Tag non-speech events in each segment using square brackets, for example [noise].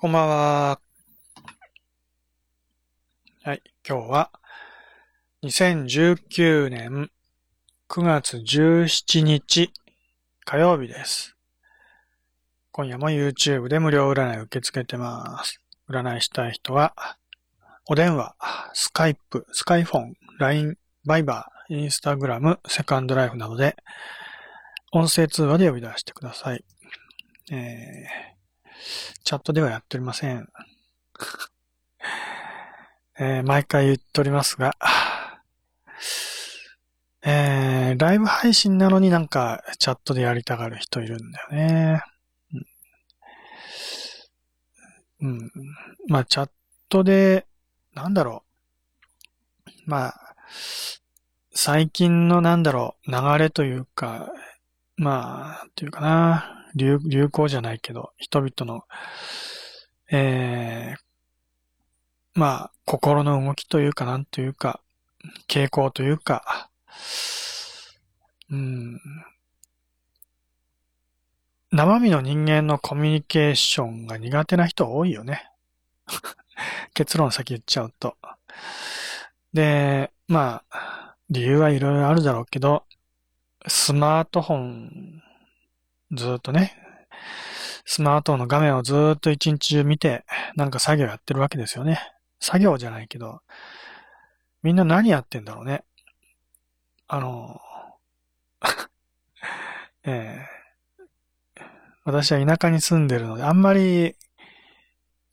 こんばんは。はい、今日は2019年9月17日火曜日です。今夜も YouTube で無料占い受け付けてます。占いしたい人は、お電話、スカイプ、スカイフォン、LINE、バイバー、インスタグラム、セカンドライフなどで音声通話で呼び出してください。えーチャットではやっておりません。[laughs] えー毎回言っておりますが、えーライブ配信なのになんかチャットでやりたがる人いるんだよね。うん。まあ、チャットで、なんだろう。まあ、最近のなんだろう、流れというか、まあ、っていうかな、流、流行じゃないけど、人々の、えー、まあ、心の動きというか、なんというか、傾向というか、うん、生身の人間のコミュニケーションが苦手な人多いよね。[laughs] 結論先言っちゃうと。で、まあ、理由はいろいろあるだろうけど、スマートフォン、ずっとね、スマートフォンの画面をずっと一日中見て、なんか作業やってるわけですよね。作業じゃないけど、みんな何やってんだろうね。あの、[laughs] えー私は田舎に住んでるので、あんまり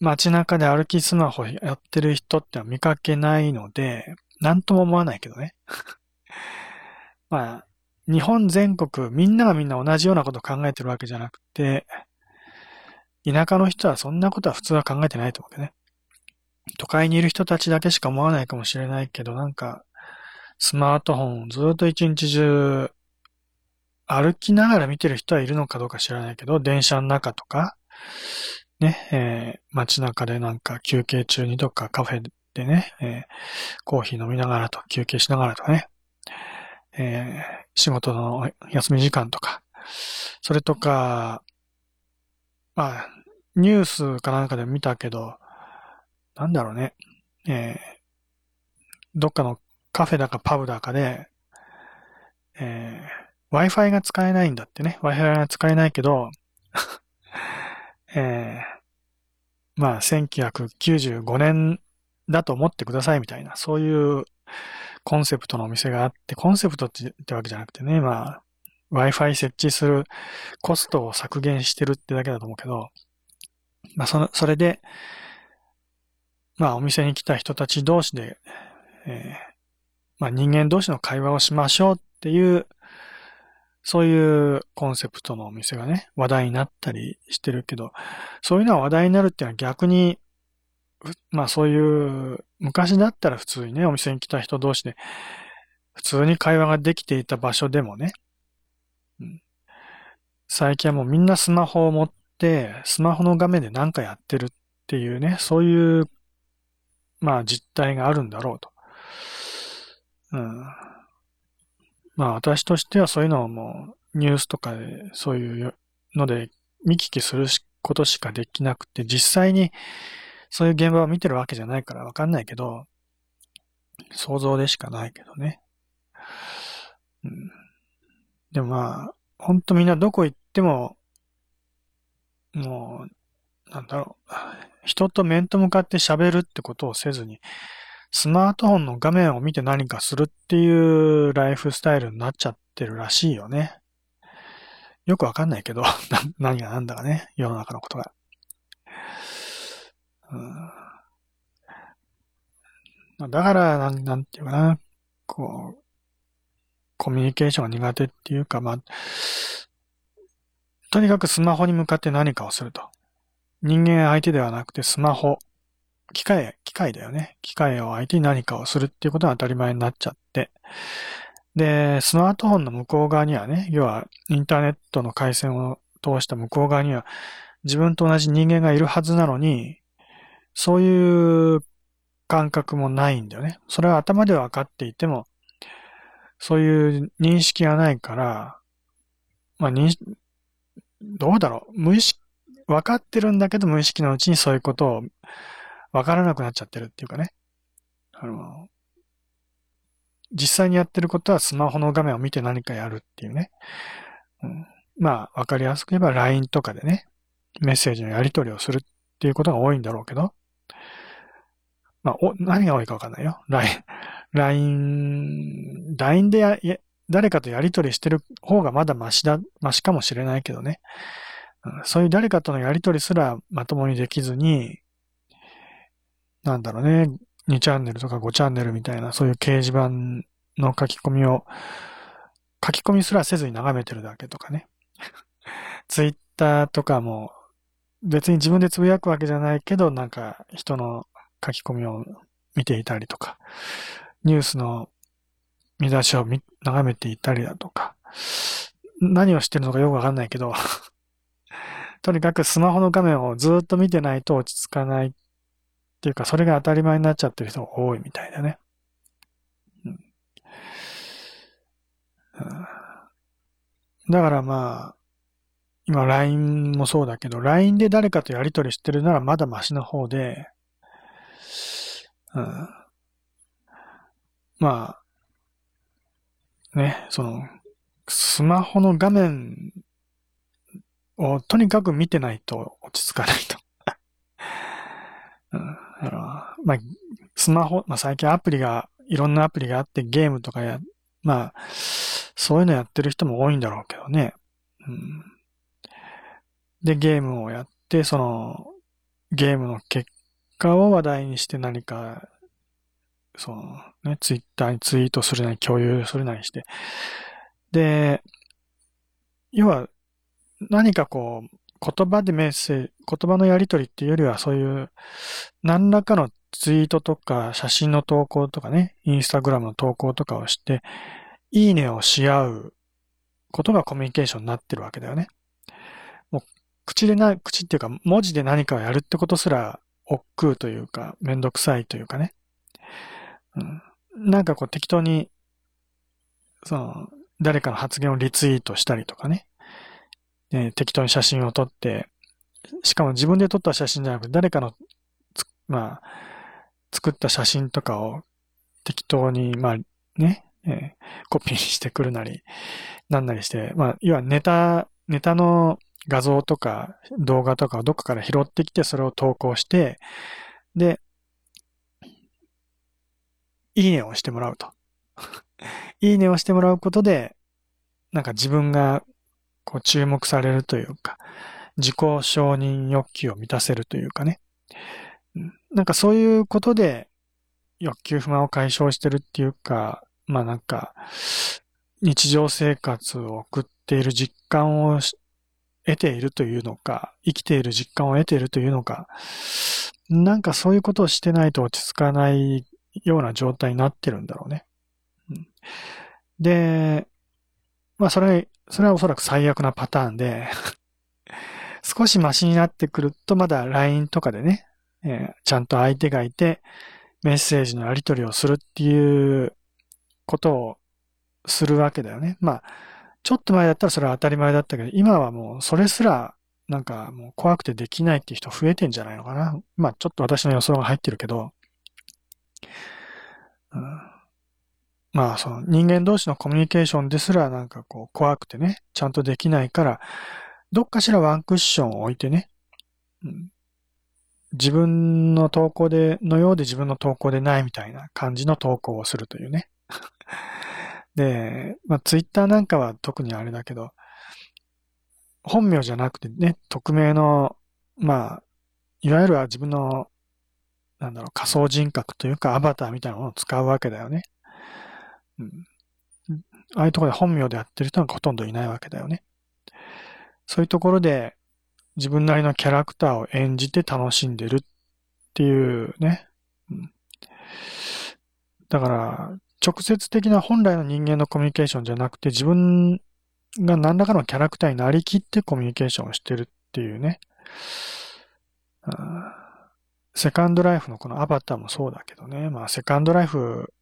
街中で歩きスマホやってる人っては見かけないので、なんとも思わないけどね。[laughs] まあ、日本全国みんながみんな同じようなことを考えてるわけじゃなくて、田舎の人はそんなことは普通は考えてないと思うけどね。都会にいる人たちだけしか思わないかもしれないけど、なんか、スマートフォンをずっと一日中歩きながら見てる人はいるのかどうか知らないけど、電車の中とか、ね、えー街中でなんか休憩中にとかカフェでね、えーコーヒー飲みながらと休憩しながらとかね、えー仕事の休み時間とか、それとか、まあ、ニュースかなんかで見たけど、なんだろうね、えーどっかのカフェだかパブだかで、えー Wi-Fi が使えないんだってね。Wi-Fi が使えないけど、[laughs] えーまあ、1995年だと思ってくださいみたいな、そういうコンセプトのお店があって、コンセプトってってわけじゃなくてね、まあ、Wi-Fi 設置するコストを削減してるってだけだと思うけど、まあ、その、それで、まあ、お店に来た人たち同士で、えーまあ、人間同士の会話をしましょうっていう、そういうコンセプトのお店がね、話題になったりしてるけど、そういうのは話題になるっていうのは逆に、まあそういう、昔だったら普通にね、お店に来た人同士で、普通に会話ができていた場所でもね、最近はもうみんなスマホを持って、スマホの画面で何かやってるっていうね、そういう、まあ実態があるんだろうと。うん。まあ私としてはそういうのをもうニュースとかでそういうので見聞きすることしかできなくて、実際にそういう現場を見てるわけじゃないからわかんないけど、想像でしかないけどね。うん、でもまあ、ほんとみんなどこ行っても、もう、なんだろう、人と面と向かって喋るってことをせずに、スマートフォンの画面を見て何かするっていうライフスタイルになっちゃってるらしいよね。よくわかんないけど、[laughs] 何が何だかね、世の中のことが。だから、なん、なんていうかな、こう、コミュニケーションが苦手っていうか、まあ、とにかくスマホに向かって何かをすると。人間相手ではなくてスマホ、機械、機械だよね。機械を相手に何かをするっていうことが当たり前になっちゃって。で、スマートフォンの向こう側にはね、要はインターネットの回線を通した向こう側には自分と同じ人間がいるはずなのに、そういう感覚もないんだよね。それは頭では分かっていても、そういう認識がないから、まあ認識、どうだろう無意識、分かってるんだけど無意識のうちにそういうことを分からなくなっちゃってるっていうかね。あの、実際にやってることはスマホの画面を見て何かやるっていうね。うん、まあ、わかりやすく言えば LINE とかでね、メッセージのやり取りをするっていうことが多いんだろうけど、まあ、お、何が多いかわかんないよ。LINE、LINE、LINE でや、誰かとやり取りしてる方がまだマシだ、マシかもしれないけどね。そういう誰かとのやり取りすらまともにできずに、なんだろうね、2チャンネルとか5チャンネルみたいな、そういう掲示板の書き込みを、書き込みすらせずに眺めてるだけとかね。ツイッターとかも、別に自分でつぶやくわけじゃないけど、なんか人の書き込みを見ていたりとか、ニュースの見出しを眺めていたりだとか、何をしてるのかよくわかんないけど [laughs] とにかくスマホの画面をずっと見てないと落ち着かないっていうか、それが当たり前になっちゃってる人が多いみたいだね。うん、だからまあ、今 LINE もそうだけど、LINE で誰かとやり取りしてるならまだマシな方で、うん、まあ、ね、その、スマホの画面をとにかく見てないと落ち着かないと。うん、まあ、スマホ、まあ最近アプリが、いろんなアプリがあってゲームとかや、まあ、そういうのやってる人も多いんだろうけどね。うん、で、ゲームをやって、その、ゲームの結果を話題にして何かそのね、ツイッターにツイートするなり共有するなりして。で、要は何かこう、言葉でメッセージ、言葉のやり取りっていうよりはそういう何らかのツイートとか写真の投稿とかね、インスタグラムの投稿とかをして、いいねをし合うことがコミュニケーションになってるわけだよね。もう口でな、口っていうか文字で何かをやるってことすら億劫というか、めんどくさいというかね。うん、なんかこう適当に、その、誰かの発言をリツイートしたりとかね。ね適当に写真を撮って、しかも自分で撮った写真じゃなくて、誰かの、まあ、作った写真とかを適当に、まあ、ね、えー、コピーしてくるなり、なんなりして、まあ、要はネタ、ネタの画像とか動画とかをどっかから拾ってきて、それを投稿して、で、いいねをしてもらうと。[laughs] いいねをしてもらうことで、なんか自分がこう注目されるというか、自己承認欲求を満たせるというかね。なんかそういうことで欲求不満を解消してるっていうか、まあなんか、日常生活を送っている実感を得ているというのか、生きている実感を得ているというのか、なんかそういうことをしてないと落ち着かないような状態になってるんだろうね。で、まあそれ、それはおそらく最悪なパターンで [laughs] 少しマシになってくるとまだ LINE とかでね、えー、ちゃんと相手がいてメッセージのやり取りをするっていうことをするわけだよね。まあ、ちょっと前だったらそれは当たり前だったけど、今はもうそれすらなんかもう怖くてできないっていう人増えてんじゃないのかな。まあちょっと私の予想が入ってるけど、うん、まあ、その人間同士のコミュニケーションですらなんかこう怖くてね、ちゃんとできないから、どっかしらワンクッションを置いてね、うん、自分の投稿で、のようで自分の投稿でないみたいな感じの投稿をするというね。で、まあ、ツイッターなんかは特にあれだけど、本名じゃなくてね、匿名の、まあ、いわゆるは自分のなんだろう、仮想人格というかアバターみたいなものを使うわけだよね。うん。ああいうところで本名でやってる人なんかほとんどいないわけだよね。そういうところで自分なりのキャラクターを演じて楽しんでるっていうね。うん、だから、直接的な本来の人間のコミュニケーションじゃなくて自分が何らかのキャラクターになりきってコミュニケーションをしてるっていうね。セカンドライフのこのアバターもそうだけどね。まあ、セカンドライフ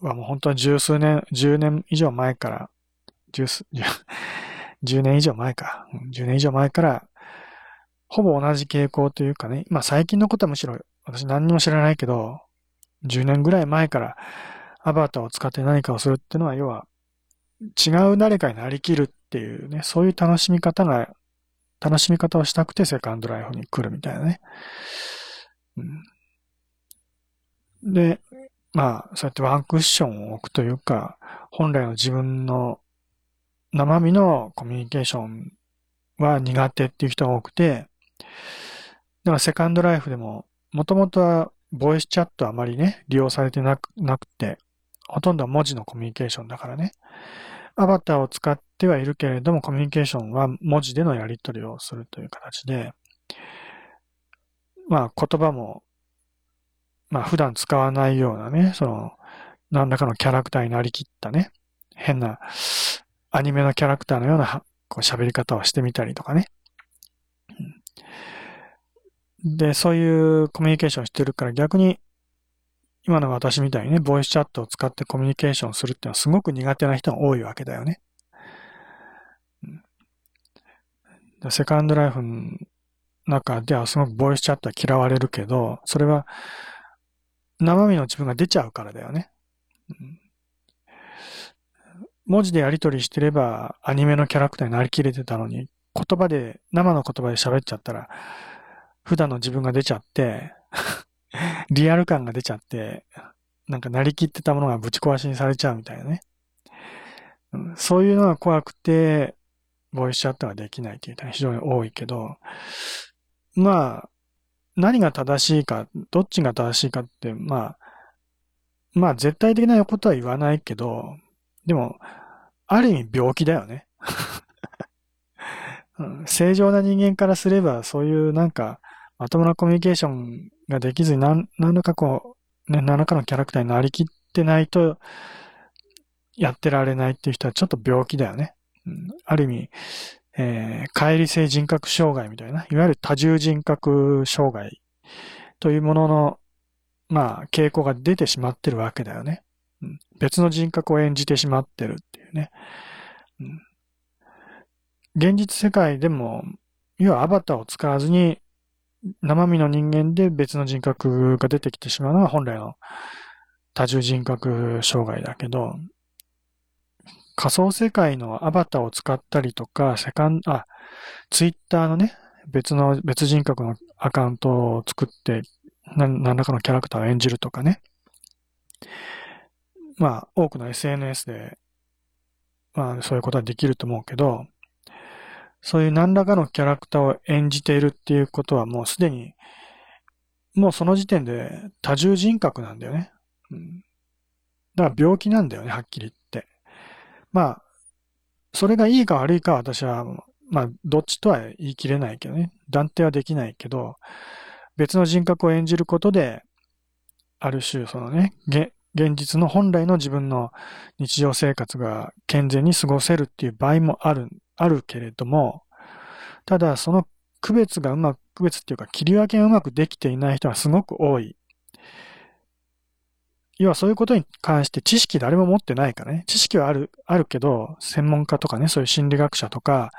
はもう本当は十数年、十年以上前から、十数、[laughs] 十年以上前か。十年以上前からほぼ同じ傾向というかね、まあ最近のことはむしろ私何にも知らないけど、10年ぐらい前からアバターを使って何かをするっていうのは、要は違う誰かになりきるっていうね、そういう楽しみ方が、楽しみ方をしたくてセカンドライフに来るみたいなね。うん、で、まあ、そうやってワンクッションを置くというか、本来の自分の生身のコミュニケーションは苦手っていう人が多くて、だからセカンドライフでも、もともとはボイスチャットあまりね、利用されてなくなくて、ほとんどは文字のコミュニケーションだからね。アバターを使ってはいるけれども、コミュニケーションは文字でのやり取りをするという形で、まあ言葉も、まあ普段使わないようなね、その、何らかのキャラクターになりきったね、変なアニメのキャラクターのようなこう喋り方をしてみたりとかね。で、そういうコミュニケーションしてるから逆に今の私みたいにね、ボイスチャットを使ってコミュニケーションするっていうのはすごく苦手な人が多いわけだよね。セカンドライフの中ではすごくボイスチャットは嫌われるけど、それは生身の自分が出ちゃうからだよね。文字でやり取りしてればアニメのキャラクターになりきれてたのに、言葉で、生の言葉で喋っちゃったら、普段の自分が出ちゃって [laughs] リアル感が出ちゃって、なんかなりきってたものがぶち壊しにされちゃうみたいなね。そういうのが怖くて、ボイスチャットができないっていう人は非常に多いけど、まあ、何が正しいか、どっちが正しいかって、まあ、まあ絶対的なことは言わないけど、でも、ある意味病気だよね。[laughs] 正常な人間からすれば、そういうなんか、まともなコミュニケーションができずに何、何らかこう、ね、何らかのキャラクターになりきってないと、やってられないっていう人はちょっと病気だよね。うん、ある意味、えー、乖離性人格障害みたいな、いわゆる多重人格障害というものの、まあ、傾向が出てしまってるわけだよね。うん、別の人格を演じてしまってるっていうね。うん、現実世界でも、要はアバターを使わずに生身の人間で別の人格が出てきてしまうのは本来の多重人格障害だけど、仮想世界のアバターを使ったりとか、セカンド、あ、ツイッターのね、別の、別人格のアカウントを作って、何らかのキャラクターを演じるとかね。まあ、多くの SNS で、まあ、そういうことはできると思うけど、そういう何らかのキャラクターを演じているっていうことはもうすでに、もうその時点で多重人格なんだよね。うん。だから病気なんだよね、はっきり言って。まあ、それがいいか悪いかは私は、まあ、どっちとは言い切れないけどね。断定はできないけど、別の人格を演じることで、ある種、そのね、現実の本来の自分の日常生活が健全に過ごせるっていう場合もあるあるけれども、ただその区別がうまく、区別っていうか切り分けがうまくできていない人がすごく多い。要はそういうことに関して知識誰も持ってないからね。知識はある、あるけど、専門家とかね、そういう心理学者とか、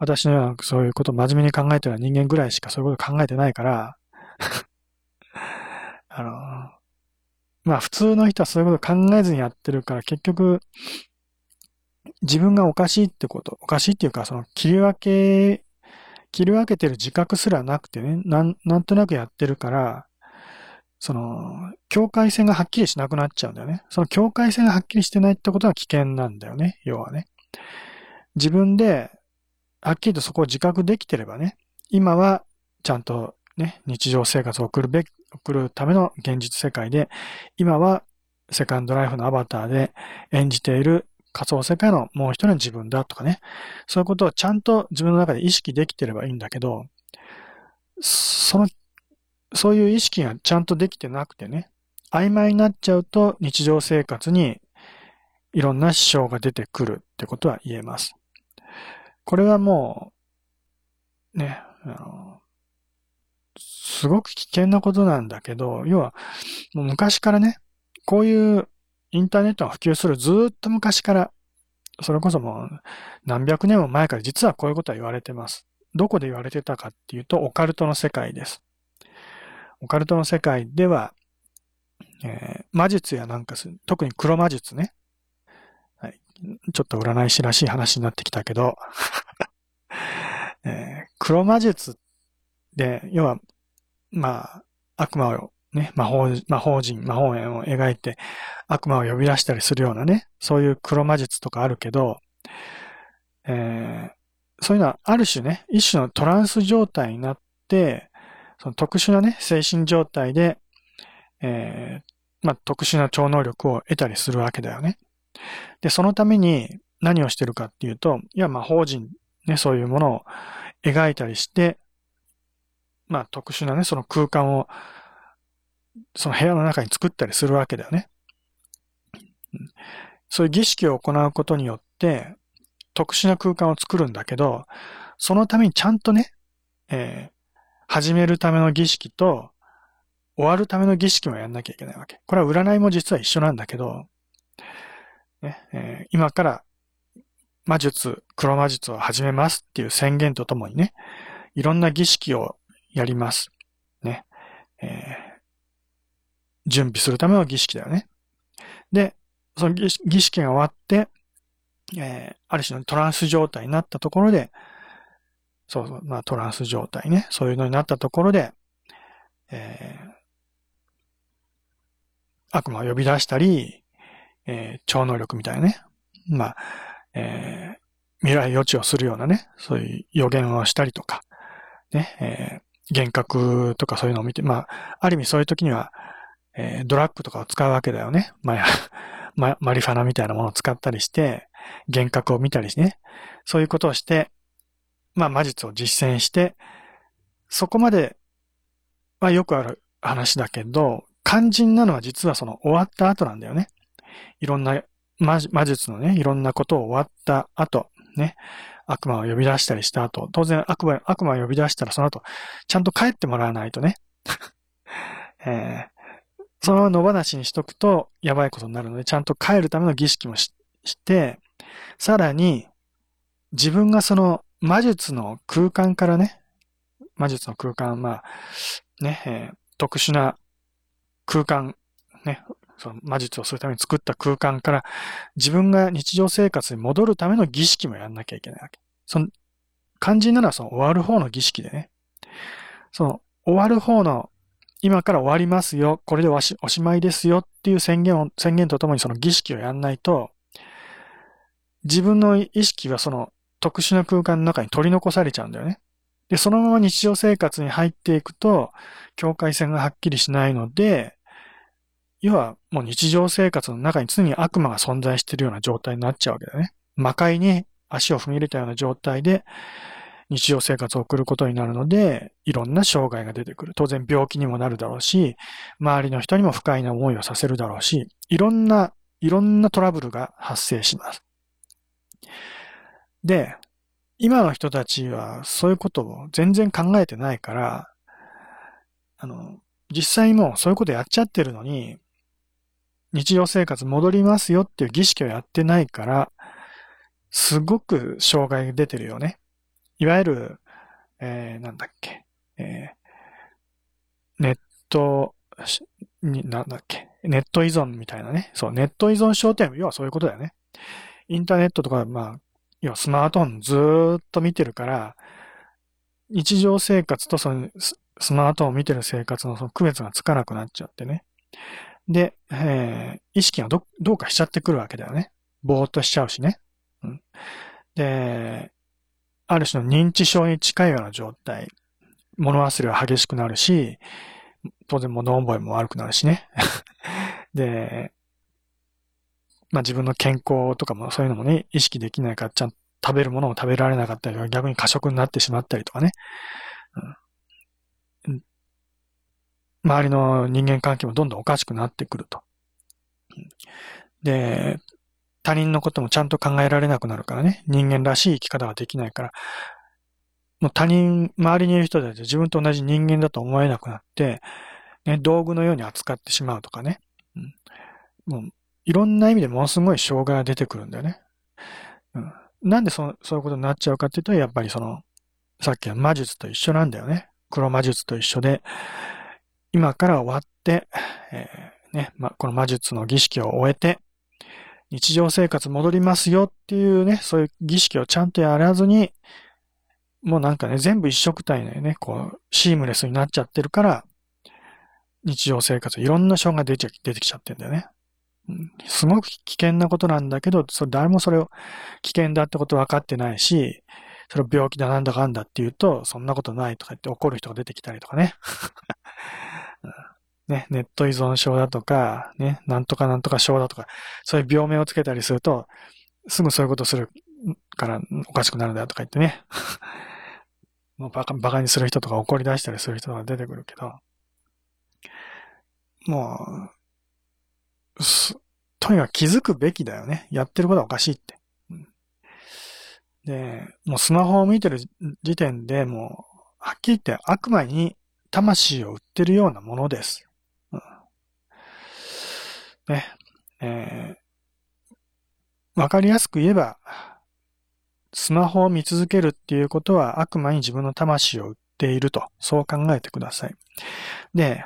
私のようなそういうことを真面目に考えてる人間ぐらいしかそういうこと考えてないから [laughs] あの、まあ普通の人はそういうこと考えずにやってるから結局自分がおかしいってこと、おかしいっていうか、その切り分け、切り分けてる自覚すらなくてね、なん、なんとなくやってるから、その、境界線がはっきりしなくなっちゃうんだよね。その境界線がはっきりしてないってことは危険なんだよね、要はね。自分で、はっきりとそこを自覚できてればね、今はちゃんとね、日常生活を送るべき、送るための現実世界で、今はセカンドライフのアバターで演じている仮想世界のもう一人の自分だとかね。そういうことをちゃんと自分の中で意識できてればいいんだけど、その、そういう意識がちゃんとできてなくてね、曖昧になっちゃうと日常生活にいろんな支障が出てくるってことは言えます。これはもう、ね、あの、すごく危険なことなんだけど、要は、もう昔からね、こういうインターネットが普及するずっと昔から、それこそもう何百年も前から実はこういうことは言われてます。どこで言われてたかっていうと、オカルトの世界です。オカルトの世界では、えー、魔術やなんかする、特に黒魔術ね。はい。ちょっと占い師らしい話になってきたけど、[laughs] えー、黒魔術で、要は、まあ、悪魔をね、魔法、魔法人、魔法縁を描いて悪魔を呼び出したりするようなね、そういう黒魔術とかあるけど、えー、そういうのはある種ね、一種のトランス状態になって、その特殊なね、精神状態で、えー、まあ、特殊な超能力を得たりするわけだよね。で、そのために何をしてるかっていうと、いや、魔法人、ね、そういうものを描いたりして、まあ、特殊なね、その空間をその部屋の中に作ったりするわけだよね。そういう儀式を行うことによって、特殊な空間を作るんだけど、そのためにちゃんとね、えー、始めるための儀式と、終わるための儀式もやんなきゃいけないわけ。これは占いも実は一緒なんだけど、ねえー、今から魔術、黒魔術を始めますっていう宣言とともにね、いろんな儀式をやります。ね。えー準備するための儀式だよね。で、その儀式が終わって、えー、ある種のトランス状態になったところで、そうそう、まあトランス状態ね、そういうのになったところで、えー、悪魔を呼び出したり、えー、超能力みたいなね、まあ、えー、未来予知をするようなね、そういう予言をしたりとか、ね、えー、幻覚とかそういうのを見て、まあ、ある意味そういう時には、えー、ドラッグとかを使うわけだよね。まあ、[laughs] マリファナみたいなものを使ったりして、幻覚を見たりしてね。そういうことをして、まあ、魔術を実践して、そこまで、まあ、よくある話だけど、肝心なのは実はその終わった後なんだよね。いろんな魔術のね、いろんなことを終わった後、ね、悪魔を呼び出したりした後、当然悪魔、悪魔を呼び出したらその後、ちゃんと帰ってもらわないとね。[laughs] えー、そのまま野放しにしとくとやばいことになるので、ちゃんと帰るための儀式もして、さらに、自分がその魔術の空間からね、魔術の空間、まあ、ね、えー、特殊な空間、ね、その魔術をするために作った空間から自分が日常生活に戻るための儀式もやんなきゃいけないわけ。その、肝心なのはその終わる方の儀式でね。その終わる方の今から終わりますよ、これでおしまいですよっていう宣言を、宣言とともにその儀式をやんないと、自分の意識はその特殊な空間の中に取り残されちゃうんだよね。で、そのまま日常生活に入っていくと、境界線がはっきりしないので、要はもう日常生活の中に常に悪魔が存在しているような状態になっちゃうわけだよね。魔界に足を踏み入れたような状態で、日常生活を送ることになるので、いろんな障害が出てくる。当然病気にもなるだろうし、周りの人にも不快な思いをさせるだろうし、いろんな、いろんなトラブルが発生します。で、今の人たちはそういうことを全然考えてないから、あの、実際もうそういうことやっちゃってるのに、日常生活戻りますよっていう儀式をやってないから、すごく障害が出てるよね。いわゆる、えー、なんだっけ、えー、ネット、に、なんだっけ、ネット依存みたいなね。そう、ネット依存症って要はそういうことだよね。インターネットとか、まあ、要はスマートフォンずーっと見てるから、日常生活とそのスマートフォンを見てる生活のその区別がつかなくなっちゃってね。で、えー、意識がど、どうかしちゃってくるわけだよね。ぼーっとしちゃうしね。うん、で、ある種の認知症に近いような状態。物忘れは激しくなるし、当然物覚えも悪くなるしね。[laughs] で、まあ自分の健康とかもそういうのもね、意識できないから、ちゃんと食べるものを食べられなかったりとか、逆に過食になってしまったりとかね。うん、周りの人間関係もどんどんおかしくなってくると。で、他人のこともちゃんと考えられなくなるからね。人間らしい生き方ができないから。もう他人、周りにいる人たち自分と同じ人間だと思えなくなって、ね、道具のように扱ってしまうとかね。うん、もういろんな意味でものすごい障害が出てくるんだよね。うん、なんでそそういうことになっちゃうかっていうと、やっぱりその、さっきの魔術と一緒なんだよね。黒魔術と一緒で、今から終わって、えー、ね、ま、この魔術の儀式を終えて、日常生活戻りますよっていうね、そういう儀式をちゃんとやらずに、もうなんかね、全部一色体のね、こう、シームレスになっちゃってるから、日常生活いろんな障害が出て出てきちゃってんだよね。すごく危険なことなんだけど、それ誰もそれを危険だってこと分かってないし、それ病気だなんだかんだって言うと、そんなことないとか言って怒る人が出てきたりとかね。ね、ネット依存症だとか、ね、なんとかなんとか症だとか、そういう病名をつけたりすると、すぐそういうことするからおかしくなるんだとか言ってね。[laughs] もうバカ、バカにする人とか怒り出したりする人が出てくるけど、もう、とにかく気づくべきだよね。やってることはおかしいって。で、もうスマホを見てる時点でもう、はっきり言って悪魔に魂を売ってるようなものです。ね、えー、わかりやすく言えば、スマホを見続けるっていうことは悪魔に自分の魂を売っていると、そう考えてください。で、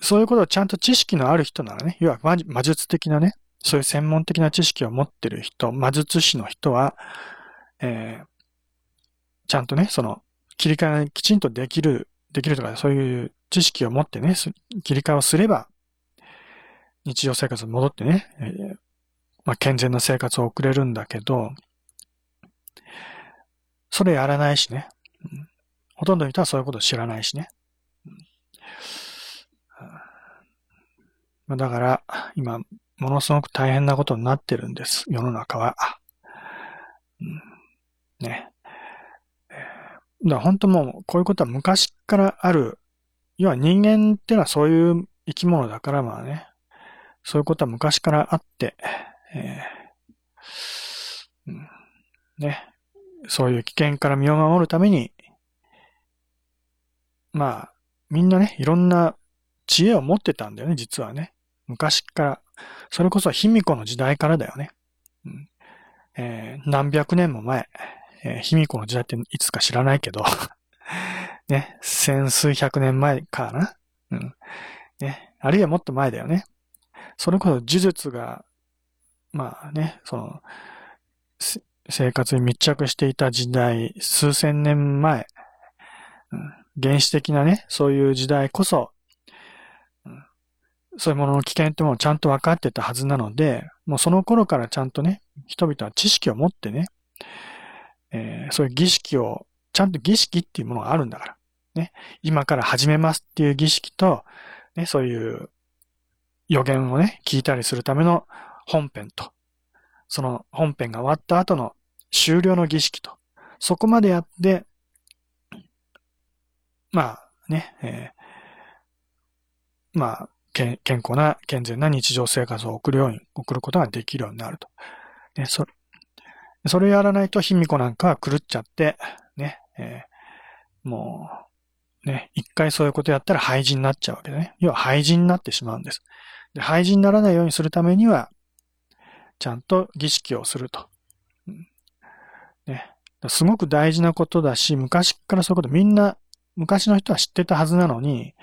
そういうことをちゃんと知識のある人ならね、要は魔術的なね、そういう専門的な知識を持ってる人、魔術師の人は、えー、ちゃんとね、その、切り替えきちんとできる、できるとか、そういう知識を持ってね、切り替えをすれば、日常生活に戻ってね、えー、まあ、健全な生活を送れるんだけど、それやらないしね。うん、ほとんどの人はそういうことを知らないしね。うん、だから、今、ものすごく大変なことになってるんです。世の中は。ね。だから本当もう、こういうことは昔からある。要は人間ってのはそういう生き物だからまあね。そういうことは昔からあって、えーうん、ね。そういう危険から身を守るために、まあ、みんなね、いろんな知恵を持ってたんだよね、実はね。昔から。それこそ卑弥呼の時代からだよね。うんえー、何百年も前、えー、卑弥呼の時代っていつか知らないけど [laughs] ね、千数百年前かな。うん。ね、あるいはもっと前だよね。それこそ呪術が、まあね、その、生活に密着していた時代、数千年前、うん、原始的なね、そういう時代こそ、うんそういうものの危険ってものをちゃんと分かってたはずなので、もうその頃からちゃんとね、人々は知識を持ってね、えー、そういう儀式を、ちゃんと儀式っていうものがあるんだから。ね、今から始めますっていう儀式と、ね、そういう予言をね、聞いたりするための本編と、その本編が終わった後の終了の儀式と、そこまでやって、まあね、えー、まあ、健康な、健全な日常生活を送るように、送ることができるようになると。ね、そそれやらないと、卑弥呼なんかは狂っちゃって、ね、えー、もう、ね、一回そういうことやったら廃人になっちゃうわけでね。要は廃人になってしまうんです。で廃人にならないようにするためには、ちゃんと儀式をすると。ね、すごく大事なことだし、昔からそういうことみんな、昔の人は知ってたはずなのに、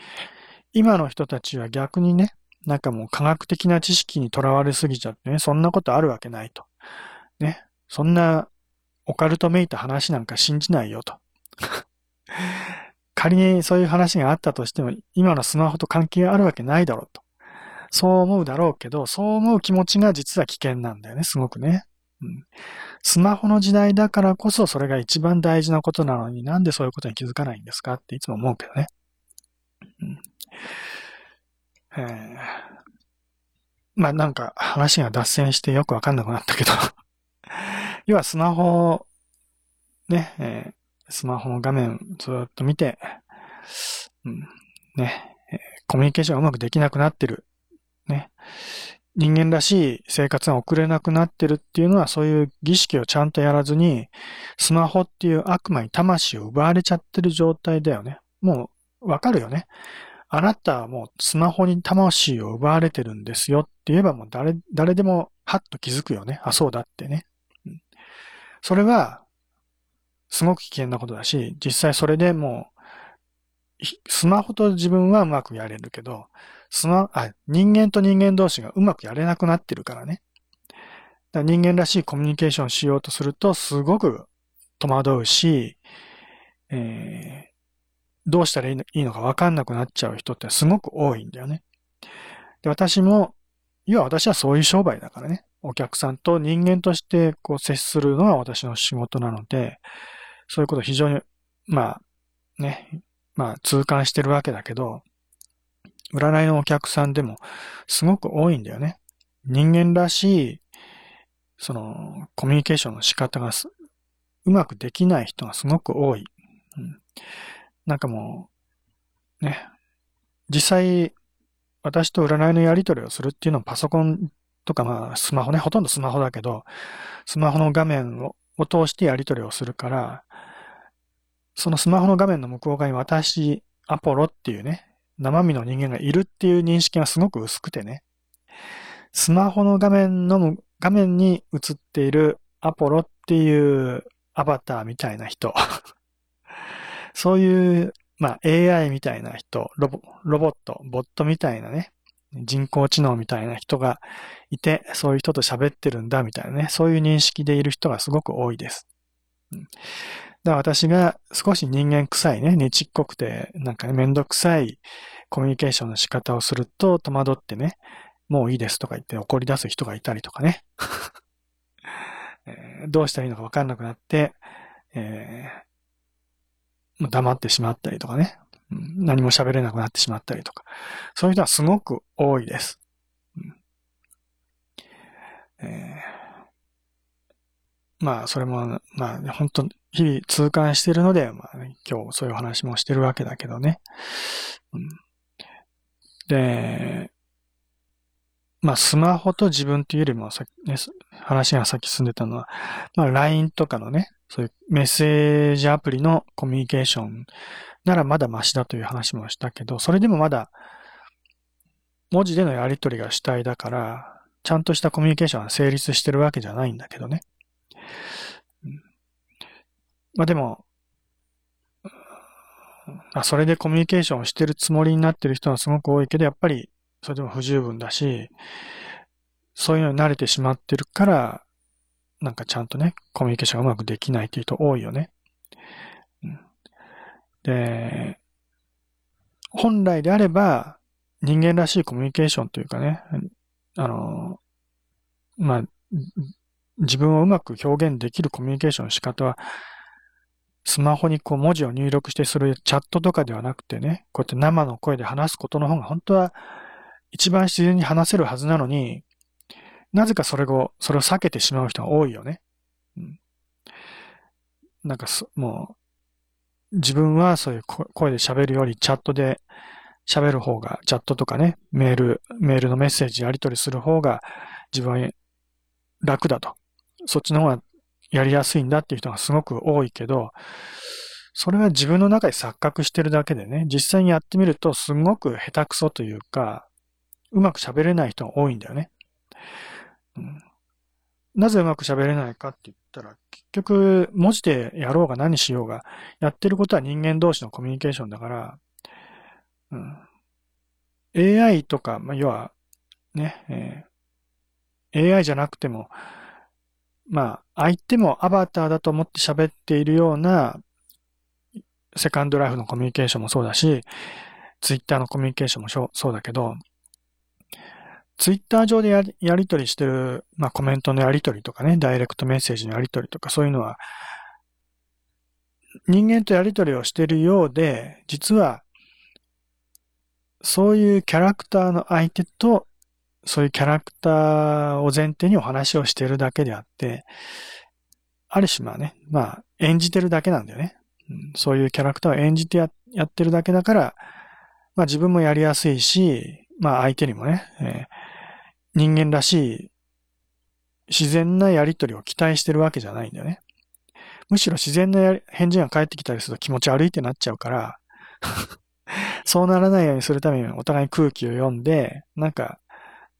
今の人たちは逆にね、なんかもう科学的な知識にとらわれすぎちゃってね、そんなことあるわけないと。ね。そんなオカルトめいた話なんか信じないよと。[laughs] 仮にそういう話があったとしても、今のスマホと関係あるわけないだろうと。そう思うだろうけど、そう思う気持ちが実は危険なんだよね、すごくね。うん、スマホの時代だからこそそれが一番大事なことなのになんでそういうことに気づかないんですかっていつも思うけどね。うんえー、まあなんか話が脱線してよくわかんなくなったけど [laughs] 要はスマホね、えー、スマホの画面ずっと見て、うん、ね、えー、コミュニケーションがうまくできなくなってる。人間らしい生活が送れなくなってるっていうのはそういう儀式をちゃんとやらずに、スマホっていう悪魔に魂を奪われちゃってる状態だよね。もうわかるよね。あなたはもうスマホに魂を奪われてるんですよって言えばもう誰、誰でもハッと気づくよね。あ、そうだってね。うん、それは、すごく危険なことだし、実際それでもう、スマホと自分はうまくやれるけど、スマ、あ、人間と人間同士がうまくやれなくなってるからね。だから人間らしいコミュニケーションしようとすると、すごく戸惑うし、えー、どうしたらいいのかわかんなくなっちゃう人ってすごく多いんだよね。で、私も、要は私はそういう商売だからね。お客さんと人間としてこう接するのが私の仕事なので、そういうこと非常に、まあ、ね、まあ痛感してるわけだけど、占いのお客さんでもすごく多いんだよね。人間らしい、その、コミュニケーションの仕方がうまくできない人がすごく多い。うん、なんかもう、ね、実際、私と占いのやり取りをするっていうのはパソコンとかまあスマホね、ほとんどスマホだけど、スマホの画面をを通してやり取りをするから、そのスマホの画面の向こう側に私、アポロっていうね、生身の人間がいるっていう認識がすごく薄くてね、スマホの画面の、画面に映っているアポロっていうアバターみたいな人。[laughs] そういう、まあ AI みたいな人、ロボロボット、ボットみたいなね、人工知能みたいな人がいて、そういう人と喋ってるんだみたいなね、そういう認識でいる人がすごく多いです。だから私が少し人間臭いね、ねちっこくて、なんかね、めんどくさいコミュニケーションの仕方をすると戸惑ってね、もういいですとか言って怒り出す人がいたりとかね。[laughs] どうしたらいいのかわかんなくなって、えー、黙ってしまったりとかね。何も喋れなくなってしまったりとか、そういう人はすごく多いです。うんえー、まあ、それも、まあ、本当日々痛感してるので、まあ、ね、今日そういう話もしてるわけだけどね。うん、で、まあ、スマホと自分というよりもさ、ね、話が先進んでたのは、まあ、LINE とかのね、そういうメッセージアプリのコミュニケーションならまだマシだという話もしたけど、それでもまだ文字でのやり取りが主体だから、ちゃんとしたコミュニケーションが成立してるわけじゃないんだけどね。まあでも、あ、それでコミュニケーションをしてるつもりになってる人はすごく多いけど、やっぱりそれでも不十分だし、そういうのに慣れてしまってるから、なんかちゃんとね、コミュニケーションがうまくできないっていう人多いよね。で、本来であれば、人間らしいコミュニケーションというかね、あの、まあ、自分をうまく表現できるコミュニケーションの仕方は、スマホにこう文字を入力してするチャットとかではなくてね、こうやって生の声で話すことの方が本当は一番自然に話せるはずなのに、なぜかそれを、それを避けてしまう人が多いよね。うん、なんかもう、自分はそういう声で喋るよりチャットで喋る方が、チャットとかね、メール、メールのメッセージやり取りする方が自分は楽だと。そっちの方がやりやすいんだっていう人がすごく多いけど、それは自分の中で錯覚してるだけでね、実際にやってみるとすごく下手くそというか、うまく喋れない人が多いんだよね。うん、なぜうまく喋れないかって言ったら、結局、文字でやろうが何しようが、やってることは人間同士のコミュニケーションだから、うん、AI とか、まあ、要は、ね、えー、AI じゃなくても、まあ、相手もアバターだと思って喋っているような、セカンドライフのコミュニケーションもそうだし、ツイッターのコミュニケーションもそうだけど、ツイッター上でやりやり取りしてる、まあコメントのやり取りとかね、ダイレクトメッセージのやり取りとかそういうのは、人間とやり取りをしてるようで、実は、そういうキャラクターの相手と、そういうキャラクターを前提にお話をしてるだけであって、ある種まあね、まあ演じてるだけなんだよね。うん、そういうキャラクターを演じてややってるだけだから、まあ自分もやりやすいし、まあ相手にもね、えー人間らしい自然なやりとりを期待してるわけじゃないんだよね。むしろ自然な返事が返ってきたりすると気持ち悪いってなっちゃうから [laughs] そうならないようにするためにお互い空気を読んで、なんか、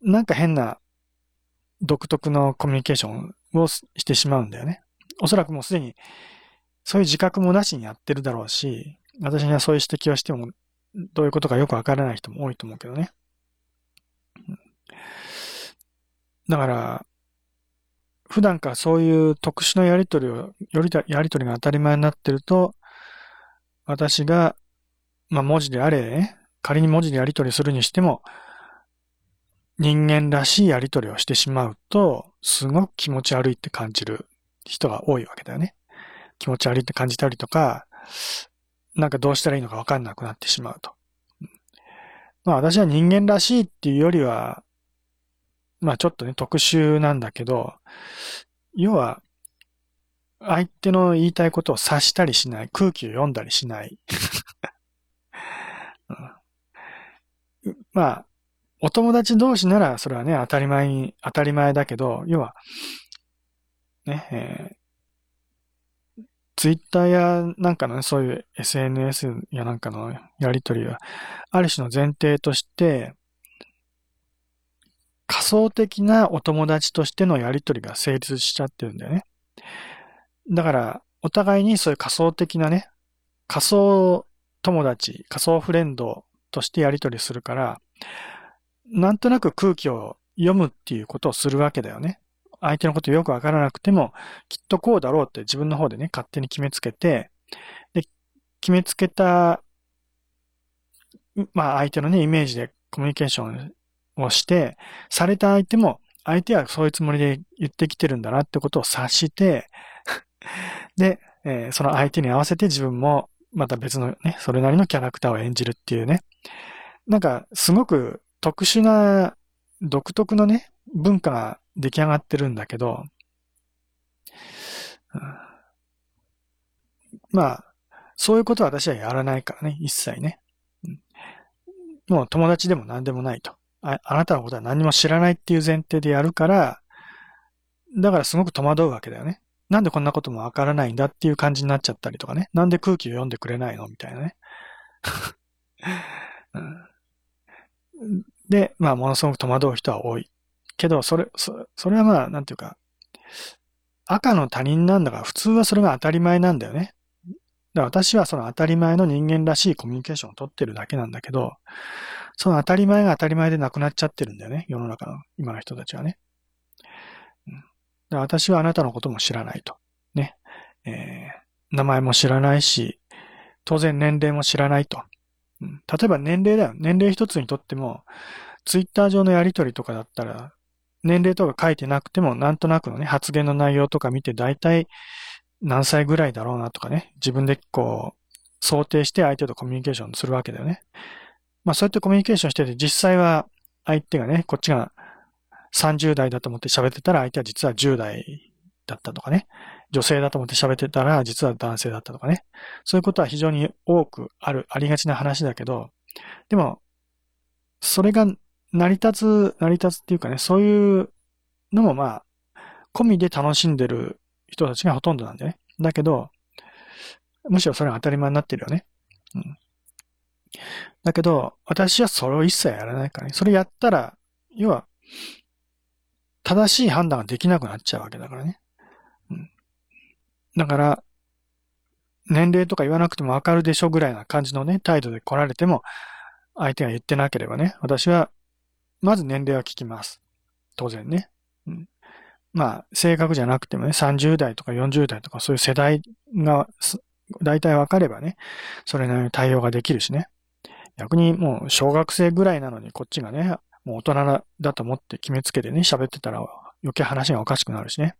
なんか変な独特のコミュニケーションをしてしまうんだよね。おそらくもうすでにそういう自覚もなしにやってるだろうし、私にはそういう指摘をしても、どういうことかよくわからない人も多いと思うけどね。だから、普段からそういう特殊なやりとりを、よりやりとりが当たり前になってると、私が、まあ文字であれ、仮に文字でやりとりするにしても、人間らしいやりとりをしてしまうと、すごく気持ち悪いって感じる人が多いわけだよね。気持ち悪いって感じたりとか、なんかどうしたらいいのかわかんなくなってしまうと。まあ私は人間らしいっていうよりは、まあちょっとね、特殊なんだけど、要は、相手の言いたいことを察したりしない、空気を読んだりしない。[laughs] うん、まあ、お友達同士ならそれはね、当たり前に、当たり前だけど、要は、ね、えー、ツイッターやなんかのね、そういう SNS やなんかのやりとりは、ある種の前提として、仮想的なお友達としてのやりとりが成立しちゃってるんだよね。だから、お互いにそういう仮想的なね、仮想友達、仮想フレンドとしてやりとりするから、なんとなく空気を読むっていうことをするわけだよね。相手のことよくわからなくても、きっとこうだろうって自分の方でね、勝手に決めつけて、で、決めつけた、まあ相手のね、イメージでコミュニケーションをして、された相手も、相手はそういうつもりで言ってきてるんだなってことを察してで、えー、その相手に合わせて自分もまた別のね、それなりのキャラクターを演じるっていうね。なんか、すごく特殊な、独特のね、文化が出来上がってるんだけど、うん、まあ、そういうことは私はやらないからね、一切ね。うん、もう友達でも何でもないと。ああなたのことは何も知らないっていう前提でやるから、だからすごく戸惑うわけだよね。なんでこんなこともわからないんだっていう感じになっちゃったりとかね。なんで空気を読んでくれないのみたいなね。[laughs] で、まあ、ものすごく戸惑う人は多い。けど、それ、そそれはまあ、なんていうか、赤の他人なんだから、普通はそれが当たり前なんだよね。だから私はその当たり前の人間らしいコミュニケーションを取ってるだけなんだけど、その当たり前が当たり前でなくなっちゃってるんだよね。世の中の今の人たちはね。うん、私はあなたのことも知らないと。ね。えー、名前も知らないし、当然年齢も知らないと。例えば年齢だよ。年齢一つにとっても、ツイッター上のやりとりとかだったら、年齢とか書いてなくても、なんとなくのね、発言の内容とか見て、大体何歳ぐらいだろうなとかね、自分でこう、想定して相手とコミュニケーションするわけだよね。まあそうやってコミュニケーションしてて、実際は相手がね、こっちが30代だと思って喋ってたら、相手は実は10代だったとかね。女性だと思って喋ってたら、実は男性だったとかね。そういうことは非常に多くある、ありがちな話だけど、でも、それが成り立つ、成り立つっていうかね、そういうのもまあ、込みで楽しんでる人たちがほとんどなんだよね。だけど、むしろそれが当たり前になってるよね。うん。だけど、私はそれを一切やらないからね。それやったら、要は、正しい判断ができなくなっちゃうわけだからね。だから、年齢とか言わなくてもわかるでしょぐらいな感じのね、態度で来られても、相手が言ってなければね、私は、まず年齢は聞きます。当然ね。うん。まあ、正確じゃなくてもね、30代とか40代とかそういう世代が、大体わかればね、それなりに対応ができるしね。逆にもう小学生ぐらいなのにこっちがね、もう大人だと思って決めつけてね、喋ってたら余計話がおかしくなるしね。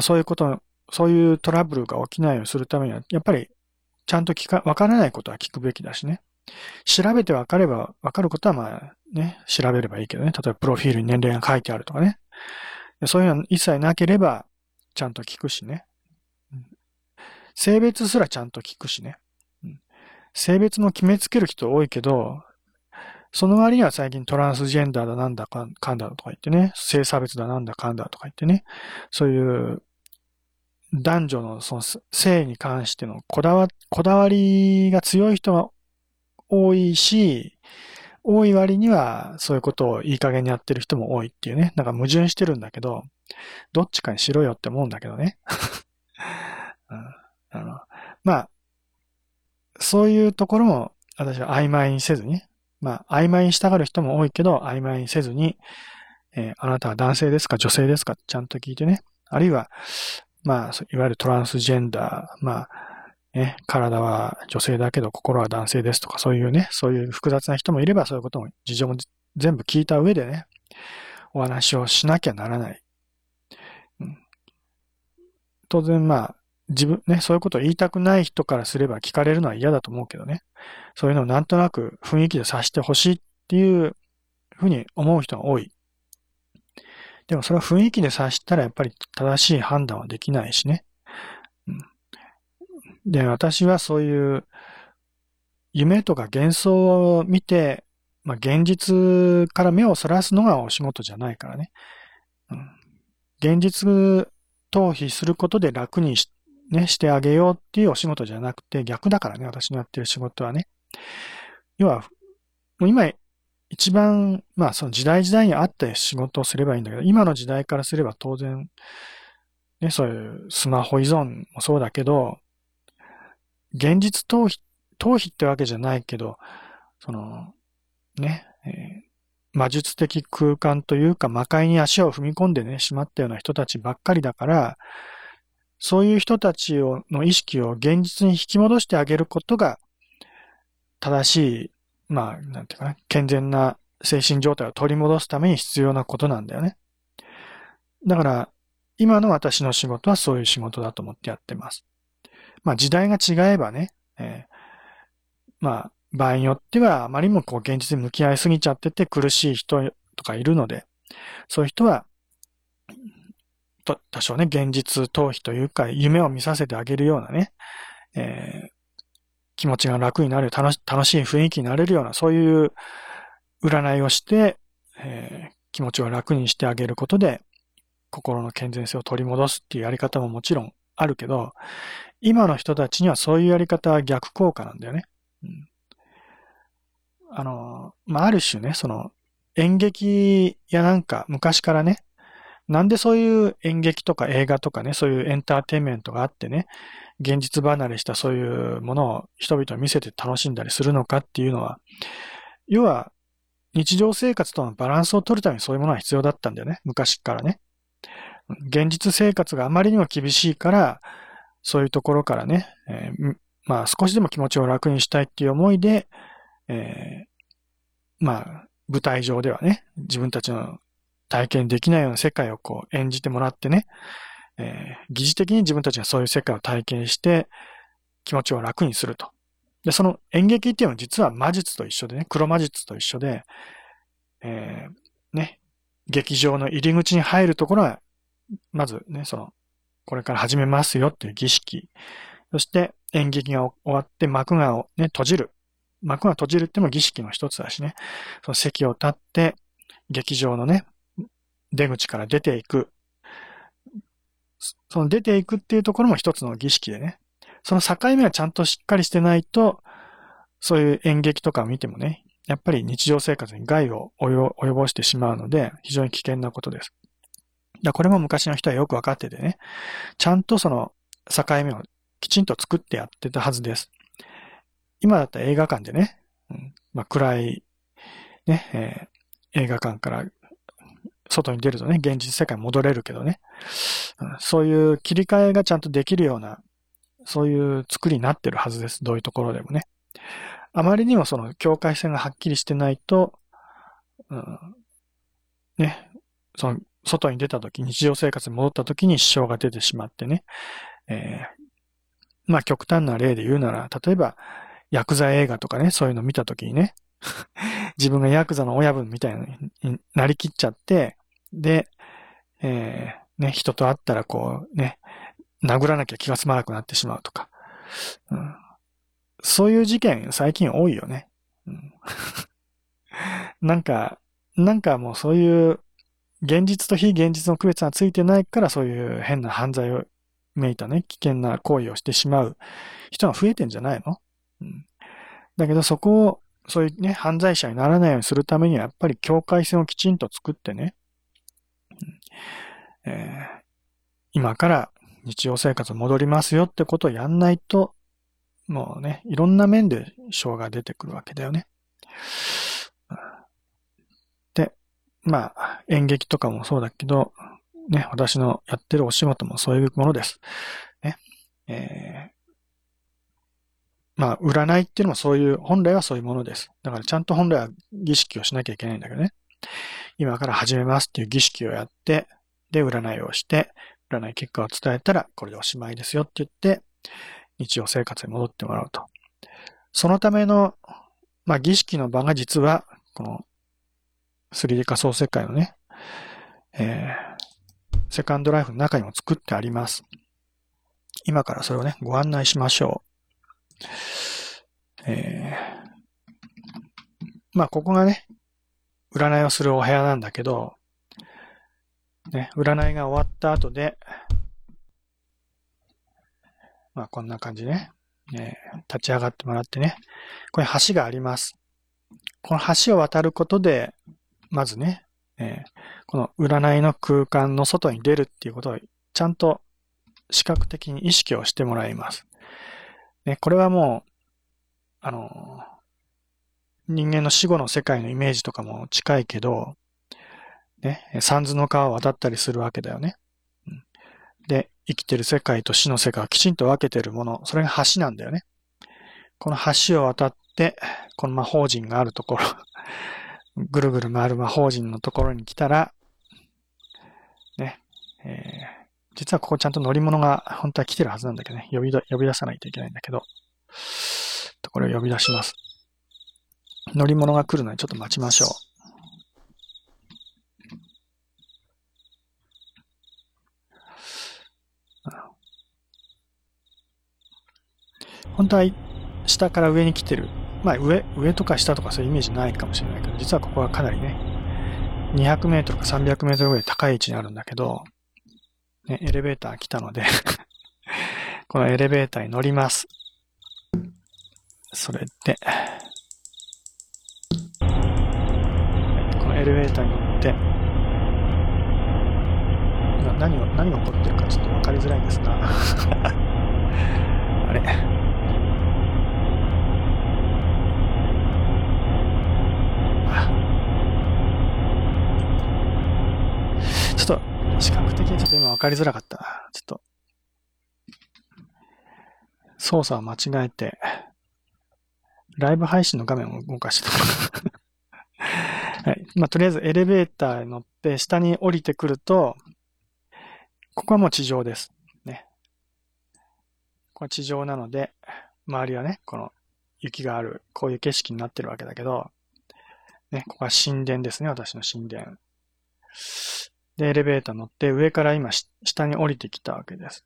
そういうこと、そういうトラブルが起きないようにするためには、やっぱりちゃんと聞か、わからないことは聞くべきだしね。調べてわかれば、わかることはまあね、調べればいいけどね。例えばプロフィールに年齢が書いてあるとかね。そういうの一切なければ、ちゃんと聞くしね。性別すらちゃんと聞くしね。性別も決めつける人多いけど、その割には最近トランスジェンダーだなんだかんだとか言ってね、性差別だなんだかんだとか言ってね、そういう男女のその性に関してのこだわ、こだわりが強い人が多いし、多い割にはそういうことをいい加減にやってる人も多いっていうね、なんか矛盾してるんだけど、どっちかにしろよって思うんだけどね。[laughs] あの、まあ、そういうところも私は曖昧にせずに、まあ、曖昧にしたがる人も多いけど、曖昧にせずに、えー、あなたは男性ですか女性ですかちゃんと聞いてね。あるいは、まあ、いわゆるトランスジェンダー、まあ、ね、体は女性だけど心は男性ですとか、そういうね、そういう複雑な人もいれば、そういうことも、事情も全部聞いた上でね、お話をしなきゃならない。うん、当然、まあ、自分、ね、そういうことを言いたくない人からすれば聞かれるのは嫌だと思うけどね。そういうのをなんとなく雰囲気で察してほしいっていうふうに思う人が多い。でもそれは雰囲気で察したらやっぱり正しい判断はできないしね。うん、で、私はそういう夢とか幻想を見て、まあ、現実から目をそらすのがお仕事じゃないからね。うん、現実逃避することで楽にし,、ね、してあげようっていうお仕事じゃなくて逆だからね、私のやってる仕事はね。要は、もう今一番、まあその時代時代に合って仕事をすればいいんだけど、今の時代からすれば当然、ね、そういうスマホ依存もそうだけど、現実逃避、逃避ってわけじゃないけど、その、ね、えー、魔術的空間というか魔界に足を踏み込んでね、しまったような人たちばっかりだから、そういう人たちをの意識を現実に引き戻してあげることが、正しい、まあ、なんていうかな、健全な精神状態を取り戻すために必要なことなんだよね。だから、今の私の仕事はそういう仕事だと思ってやってます。まあ時代が違えばね、えー、まあ場合によってはあまりもこう現実に向き合いすぎちゃってて苦しい人とかいるので、そういう人は、と多少ね、現実逃避というか夢を見させてあげるようなね、えー、気持ちが楽になる楽し、楽しい雰囲気になれるような、そういう占いをして、えー、気持ちを楽にしてあげることで、心の健全性を取り戻すっていうやり方ももちろんあるけど、今の人たちにはそういうやり方は逆効果なんだよね。うん、あの、まあ、ある種ね、その演劇やなんか昔からね、なんでそういう演劇とか映画とかね、そういうエンターテインメントがあってね、現実離れしたそういうものを人々に見せて楽しんだりするのかっていうのは、要は日常生活とのバランスを取るためにそういうものは必要だったんだよね。昔からね。現実生活があまりにも厳しいから、そういうところからね、えー、まあ少しでも気持ちを楽にしたいっていう思いで、えー、まあ舞台上ではね、自分たちの体験できないような世界をこう演じてもらってね、えー、疑似的に自分たちがそういう世界を体験して気持ちを楽にすると。で、その演劇っていうのは実は魔術と一緒でね、黒魔術と一緒で、えー、ね、劇場の入り口に入るところは、まずね、その、これから始めますよっていう儀式。そして演劇が終わって幕がね、閉じる。幕が閉じるっても儀式の一つだしね。その席を立って、劇場のね、出口から出ていく。その出ていくっていうところも一つの儀式でね。その境目はちゃんとしっかりしてないと、そういう演劇とかを見てもね、やっぱり日常生活に害を及ぼしてしまうので、非常に危険なことです。だこれも昔の人はよくわかっててね、ちゃんとその境目をきちんと作ってやってたはずです。今だったら映画館でね、うんまあ、暗い、ね、えー、映画館から外に出るとね、現実世界戻れるけどね、うん、そういう切り替えがちゃんとできるような、そういう作りになってるはずです。どういうところでもね。あまりにもその境界線がはっきりしてないと、うん、ね、その外に出た時、日常生活に戻った時に支障が出てしまってね、えー、まあ極端な例で言うなら、例えば、ヤクザ映画とかね、そういうの見た時にね、[laughs] 自分がヤクザの親分みたいになりきっちゃって、で、えー、ね、人と会ったらこうね、殴らなきゃ気が済まなくなってしまうとか、うん、そういう事件最近多いよね。うん、[laughs] なんか、なんかもうそういう現実と非現実の区別がついてないからそういう変な犯罪をめいたね、危険な行為をしてしまう人が増えてんじゃないの、うん、だけどそこを、そういうね、犯罪者にならないようにするためにはやっぱり境界線をきちんと作ってね、えー、今から日常生活戻りますよってことをやんないと、もうね、いろんな面で障が出てくるわけだよね。で、まあ、演劇とかもそうだけど、ね、私のやってるお仕事もそういうものです。ね。えー、まあ、占いっていうのもそういう、本来はそういうものです。だからちゃんと本来は儀式をしなきゃいけないんだけどね。今から始めますっていう儀式をやって、で、占いをして、占い結果を伝えたら、これでおしまいですよって言って、日常生活に戻ってもらうと。そのための、まあ、儀式の場が実は、この 3D 仮想世界のね、えー、セカンドライフの中にも作ってあります。今からそれをね、ご案内しましょう。えー、まあ、ここがね、占いをするお部屋なんだけど、ね、占いが終わった後で、まあこんな感じね、ね立ち上がってもらってね、これ橋があります。この橋を渡ることで、まずね、え、この占いの空間の外に出るっていうことをちゃんと視覚的に意識をしてもらいます。ね、これはもう、あの、人間の死後の世界のイメージとかも近いけど、ね、三途の川を渡ったりするわけだよね。で、生きてる世界と死の世界をきちんと分けてるもの、それが橋なんだよね。この橋を渡って、この魔法陣があるところ、[laughs] ぐるぐる回る魔法陣のところに来たら、ね、えー、実はここちゃんと乗り物が本当は来てるはずなんだけどね、呼び呼び出さないといけないんだけど、とこれを呼び出します。乗り物が来るのにちょっと待ちましょう。本当は下から上に来てる。まあ上、上とか下とかそういうイメージないかもしれないけど、実はここはかなりね、200メートルか300メートルぐらい高い位置にあるんだけど、ね、エレベーター来たので [laughs] このエレベーターに乗ります。それで、エレベーターに乗って、何を、何が起こってるかちょっとわかりづらいんですが。[laughs] あれ。ちょっと、視覚的にちょっと今分かりづらかった。ちょっと、操作を間違えて、ライブ配信の画面を動かしてた。はい。まあ、とりあえずエレベーターに乗って下に降りてくると、ここはもう地上です。ね。ここは地上なので、周りはね、この雪がある、こういう景色になってるわけだけど、ね、ここは神殿ですね、私の神殿。で、エレベーター乗って上から今下に降りてきたわけです。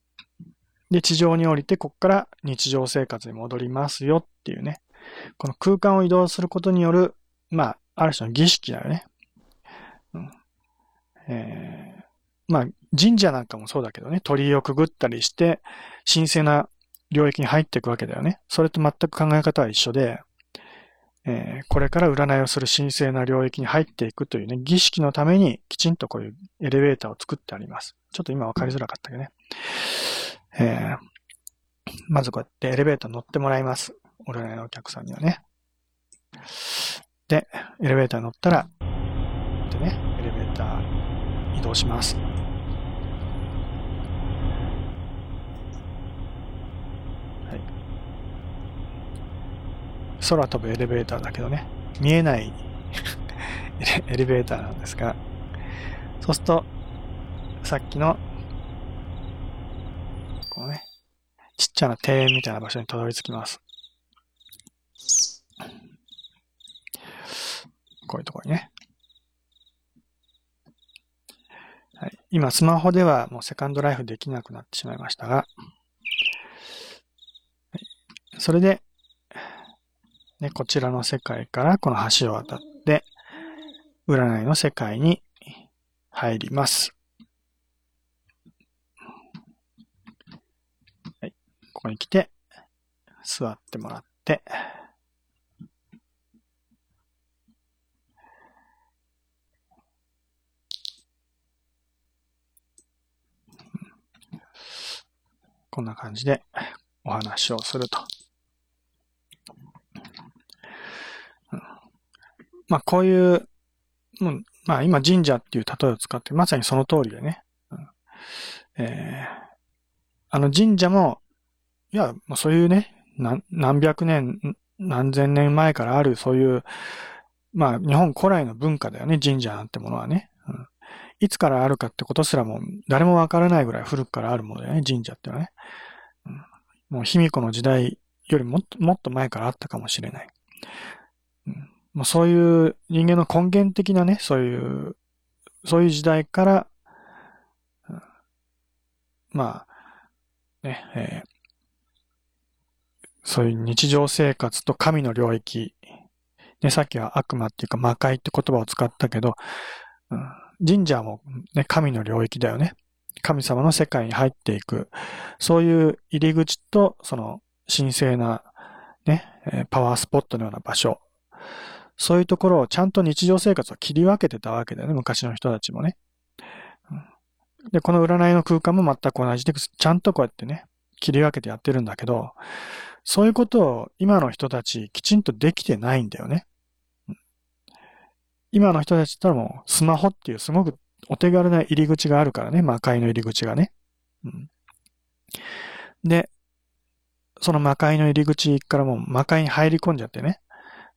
で、地上に降りて、ここから日常生活に戻りますよっていうね。この空間を移動することによる、まあ、ある種の儀式だよね。うん。えー、まあ、神社なんかもそうだけどね、鳥居をくぐったりして、神聖な領域に入っていくわけだよね。それと全く考え方は一緒で、えー、これから占いをする神聖な領域に入っていくというね、儀式のためにきちんとこういうエレベーターを作ってあります。ちょっと今わかりづらかったけどね。えー、まずこうやってエレベーター乗ってもらいます。占いのお客さんにはね。で、エレベーターに乗ったら、でね、エレベーター移動します。はい空飛ぶエレベーターだけどね、見えない [laughs] エレベーターなんですが、そうすると、さっきの、このね、ちっちゃな庭園みたいな場所にたどり着きます。こういうところにね。はい、今、スマホではもうセカンドライフできなくなってしまいましたが、それで、ね、こちらの世界からこの橋を渡って、占いの世界に入ります。はい。ここに来て、座ってもらって、こんな感じでお話をすると。まあ、こういう、うん、まあ、今神社っていう例えを使って、まさにその通りでね。うんえー、あの神社も、いや、そういうね、何百年、何千年前からある、そういう、まあ、日本古来の文化だよね、神社なんてものはね。いつからあるかってことすらも誰もわからないぐらい古くからあるものだよね、神社ってのはね。うん、もう卑弥呼の時代よりもっと、もっと前からあったかもしれない。うん、もうそういう人間の根源的なね、そういう、そういう時代から、まあ、ね、えー、そういう日常生活と神の領域、ね、さっきは悪魔っていうか魔界って言葉を使ったけど、うん、神社もね、神の領域だよね。神様の世界に入っていく。そういう入り口と、その神聖なね、パワースポットのような場所。そういうところをちゃんと日常生活を切り分けてたわけだよね、昔の人たちもね。で、この占いの空間も全く同じで、ちゃんとこうやってね、切り分けてやってるんだけど、そういうことを今の人たちきちんとできてないんだよね。今の人たちってのはもうスマホっていうすごくお手軽な入り口があるからね、魔界の入り口がね。うん、で、その魔界の入り口からもう魔界に入り込んじゃってね、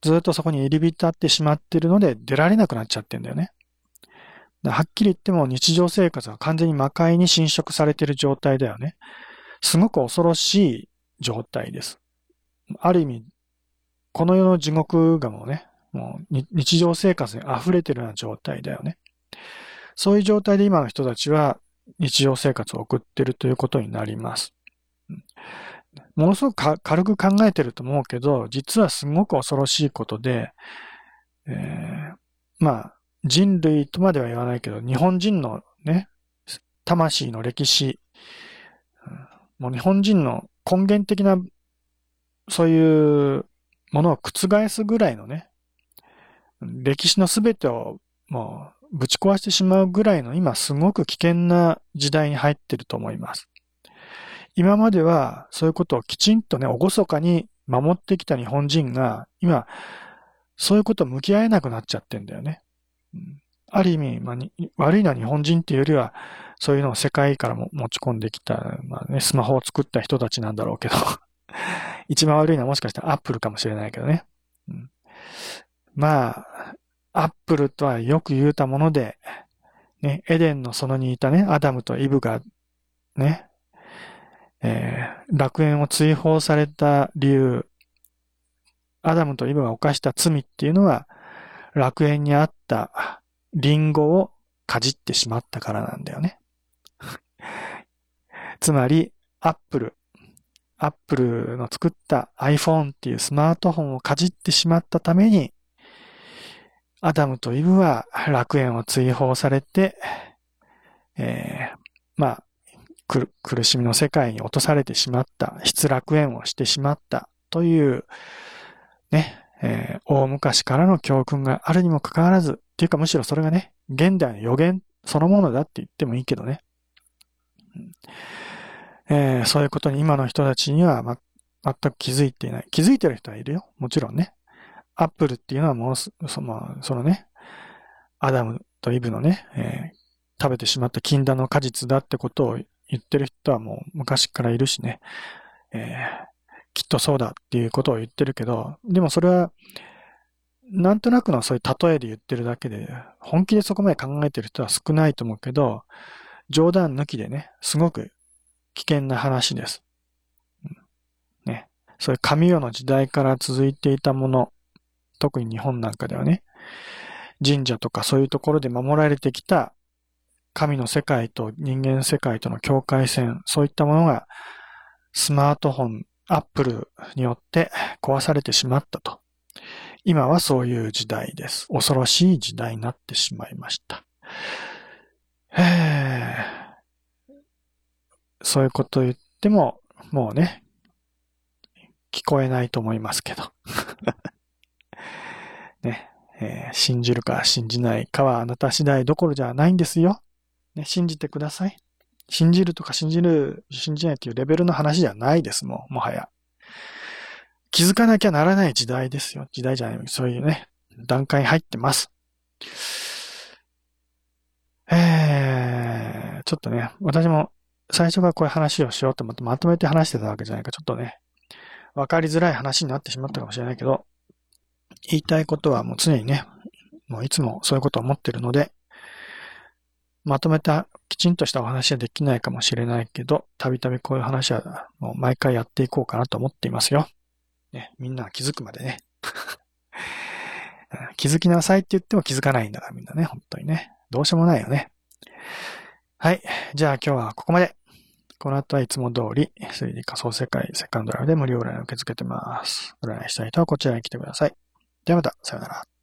ずっとそこに入り浸ってしまってるので出られなくなっちゃってんだよね。はっきり言っても日常生活は完全に魔界に侵食されてる状態だよね。すごく恐ろしい状態です。ある意味、この世の地獄がもうね、もう日常生活に溢れてるような状態だよね。そういう状態で今の人たちは日常生活を送ってるということになります。ものすごく軽く考えてると思うけど、実はすごく恐ろしいことで、えー、まあ、人類とまでは言わないけど、日本人のね、魂の歴史、もう日本人の根源的な、そういうものを覆すぐらいのね、歴史のすべてをもうぶち壊してしまうぐらいの今すごく危険な時代に入ってると思います。今まではそういうことをきちんとね、おごそかに守ってきた日本人が今そういうことを向き合えなくなっちゃってんだよね。ある意味、まあ、悪いのは日本人っていうよりはそういうのを世界からも持ち込んできた、まあね、スマホを作った人たちなんだろうけど [laughs] 一番悪いのはもしかしたらアップルかもしれないけどね。うん、まあ、アップルとはよく言うたもので、ね、エデンの園にいたね、アダムとイブが、ね、えー、楽園を追放された理由、アダムとイブが犯した罪っていうのは、楽園にあったリンゴをかじってしまったからなんだよね。[laughs] つまり、アップル、アップルの作った iPhone っていうスマートフォンをかじってしまったために、アダムとイブは楽園を追放されて、えー、まあ、苦しみの世界に落とされてしまった、失楽園をしてしまったという、ね、えー、大昔からの教訓があるにもかかわらず、っていうかむしろそれがね、現代の予言そのものだって言ってもいいけどね。えー、そういうことに今の人たちには、ま、全く気づいていない。気づいてる人はいるよ。もちろんね。アップルっていうのはもう、その、そのね、アダムとイブのね、えー、食べてしまった禁断の果実だってことを言ってる人はもう昔からいるしね、えー、きっとそうだっていうことを言ってるけど、でもそれは、なんとなくのそういう例えで言ってるだけで、本気でそこまで考えてる人は少ないと思うけど、冗談抜きでね、すごく危険な話です。うんね。そういう神代の時代から続いていたもの、特に日本なんかではね、神社とかそういうところで守られてきた神の世界と人間世界との境界線、そういったものがスマートフォン、アップルによって壊されてしまったと。今はそういう時代です。恐ろしい時代になってしまいました。そういうこと言っても、もうね、聞こえないと思いますけど。えー、信じるか信じないかはあなた次第どころじゃないんですよ。ね、信じてください。信じるとか信じる、信じないっていうレベルの話じゃないですもん、もはや。気づかなきゃならない時代ですよ。時代じゃない、そういうね、段階に入ってます。えー、ちょっとね、私も最初からこういう話をしようと思ってまとめて話してたわけじゃないか、ちょっとね、わかりづらい話になってしまったかもしれないけど、言いたいことはもう常にね、もういつもそういうことを思ってるので、まとめたきちんとしたお話はできないかもしれないけど、たびたびこういう話はもう毎回やっていこうかなと思っていますよ。ね、みんな気づくまでね。[laughs] 気づきなさいって言っても気づかないんだからみんなね、本当にね。どうしようもないよね。はい。じゃあ今日はここまで。この後はいつも通り、推理仮想世界セカンドライブで無料占いを受け付けてます。占いしたい人はこちらに来てください。ではまた、さよなら。